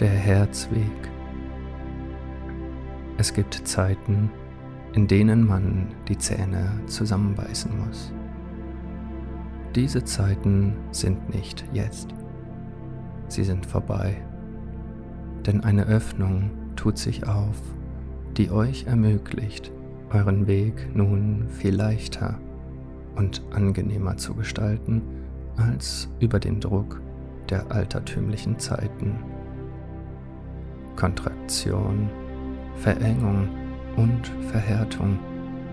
Der Herzweg. Es gibt Zeiten, in denen man die Zähne zusammenbeißen muss. Diese Zeiten sind nicht jetzt. Sie sind vorbei. Denn eine Öffnung tut sich auf, die euch ermöglicht, euren Weg nun viel leichter und angenehmer zu gestalten als über den Druck der altertümlichen Zeiten. Kontraktion, Verengung und Verhärtung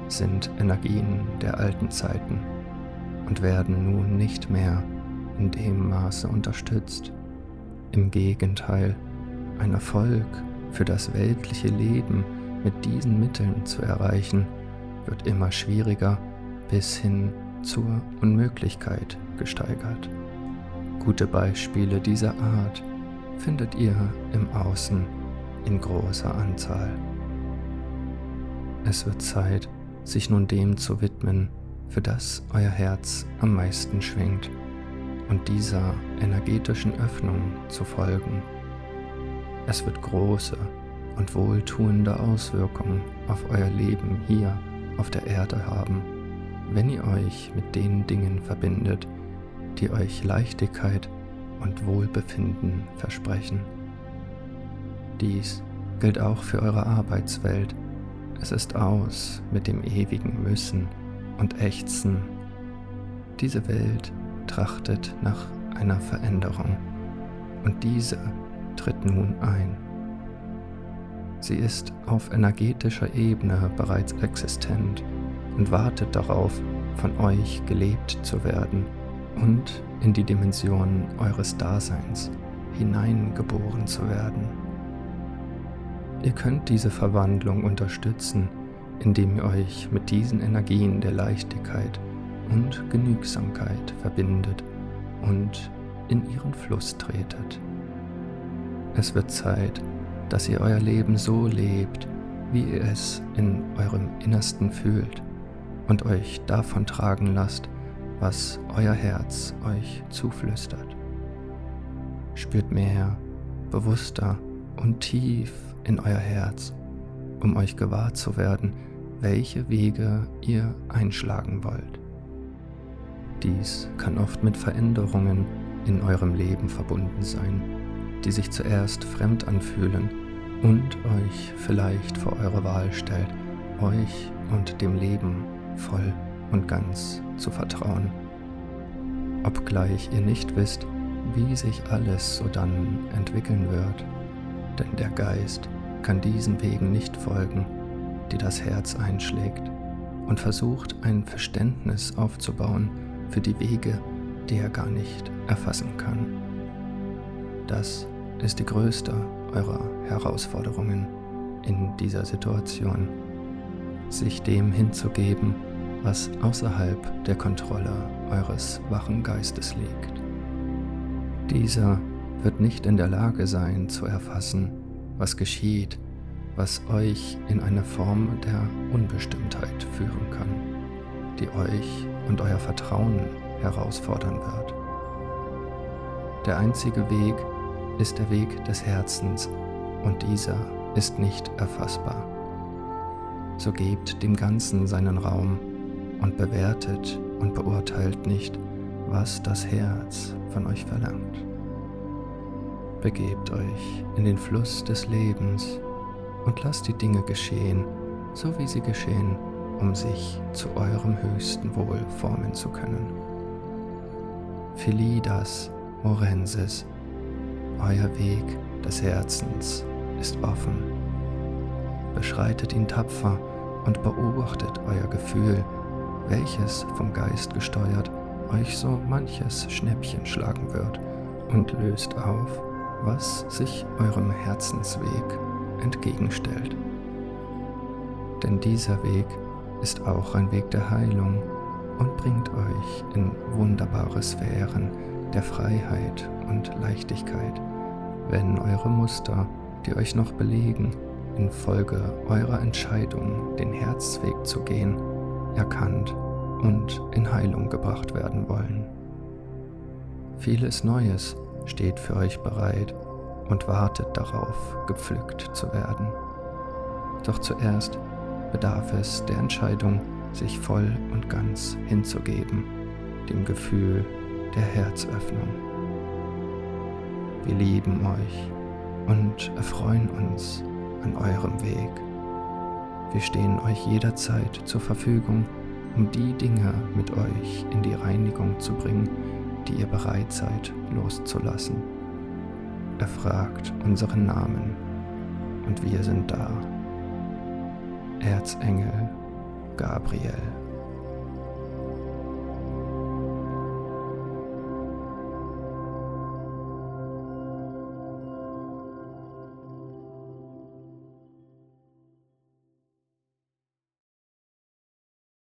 sind Energien der alten Zeiten und werden nun nicht mehr in dem Maße unterstützt. Im Gegenteil, ein Erfolg für das weltliche Leben mit diesen Mitteln zu erreichen, wird immer schwieriger bis hin zur Unmöglichkeit gesteigert. Gute Beispiele dieser Art findet ihr im Außen in großer Anzahl. Es wird Zeit, sich nun dem zu widmen, für das euer Herz am meisten schwingt und dieser energetischen Öffnung zu folgen. Es wird große und wohltuende Auswirkungen auf euer Leben hier auf der Erde haben, wenn ihr euch mit den Dingen verbindet, die euch Leichtigkeit und Wohlbefinden versprechen. Dies gilt auch für eure Arbeitswelt. Es ist aus mit dem ewigen Müssen und Ächzen. Diese Welt trachtet nach einer Veränderung und diese tritt nun ein. Sie ist auf energetischer Ebene bereits existent und wartet darauf, von euch gelebt zu werden und in die Dimension eures Daseins hineingeboren zu werden. Ihr könnt diese Verwandlung unterstützen, indem ihr euch mit diesen Energien der Leichtigkeit und Genügsamkeit verbindet und in ihren Fluss tretet. Es wird Zeit, dass ihr euer Leben so lebt, wie ihr es in eurem Innersten fühlt und euch davon tragen lasst, was euer Herz euch zuflüstert. Spürt mehr, bewusster und tief in euer Herz, um euch gewahr zu werden, welche Wege ihr einschlagen wollt. Dies kann oft mit Veränderungen in eurem Leben verbunden sein, die sich zuerst fremd anfühlen und euch vielleicht vor eure Wahl stellt, euch und dem Leben voll und ganz zu vertrauen. Obgleich ihr nicht wisst, wie sich alles so dann entwickeln wird, denn der Geist kann diesen Wegen nicht folgen, die das Herz einschlägt, und versucht ein Verständnis aufzubauen für die Wege, die er gar nicht erfassen kann. Das ist die größte eurer Herausforderungen in dieser Situation, sich dem hinzugeben, was außerhalb der Kontrolle eures wachen Geistes liegt. Dieser wird nicht in der Lage sein zu erfassen, was geschieht, was euch in eine Form der Unbestimmtheit führen kann, die euch und euer Vertrauen herausfordern wird. Der einzige Weg ist der Weg des Herzens und dieser ist nicht erfassbar. So gebt dem Ganzen seinen Raum und bewertet und beurteilt nicht, was das Herz von euch verlangt. Begebt euch in den Fluss des Lebens und lasst die Dinge geschehen, so wie sie geschehen, um sich zu eurem höchsten Wohl formen zu können. Filidas Morensis, euer Weg des Herzens ist offen. Beschreitet ihn tapfer und beobachtet euer Gefühl, welches vom Geist gesteuert euch so manches Schnäppchen schlagen wird und löst auf, was sich eurem Herzensweg entgegenstellt. Denn dieser Weg ist auch ein Weg der Heilung und bringt euch in wunderbare Sphären der Freiheit und Leichtigkeit, wenn eure Muster, die euch noch belegen, infolge eurer Entscheidung, den Herzweg zu gehen, erkannt und in Heilung gebracht werden wollen. Vieles Neues steht für euch bereit und wartet darauf, gepflückt zu werden. Doch zuerst bedarf es der Entscheidung, sich voll und ganz hinzugeben, dem Gefühl der Herzöffnung. Wir lieben euch und erfreuen uns an eurem Weg. Wir stehen euch jederzeit zur Verfügung, um die Dinge mit euch in die Reinigung zu bringen, die ihr bereit seid loszulassen. Erfragt unseren Namen und wir sind da. Erzengel Gabriel.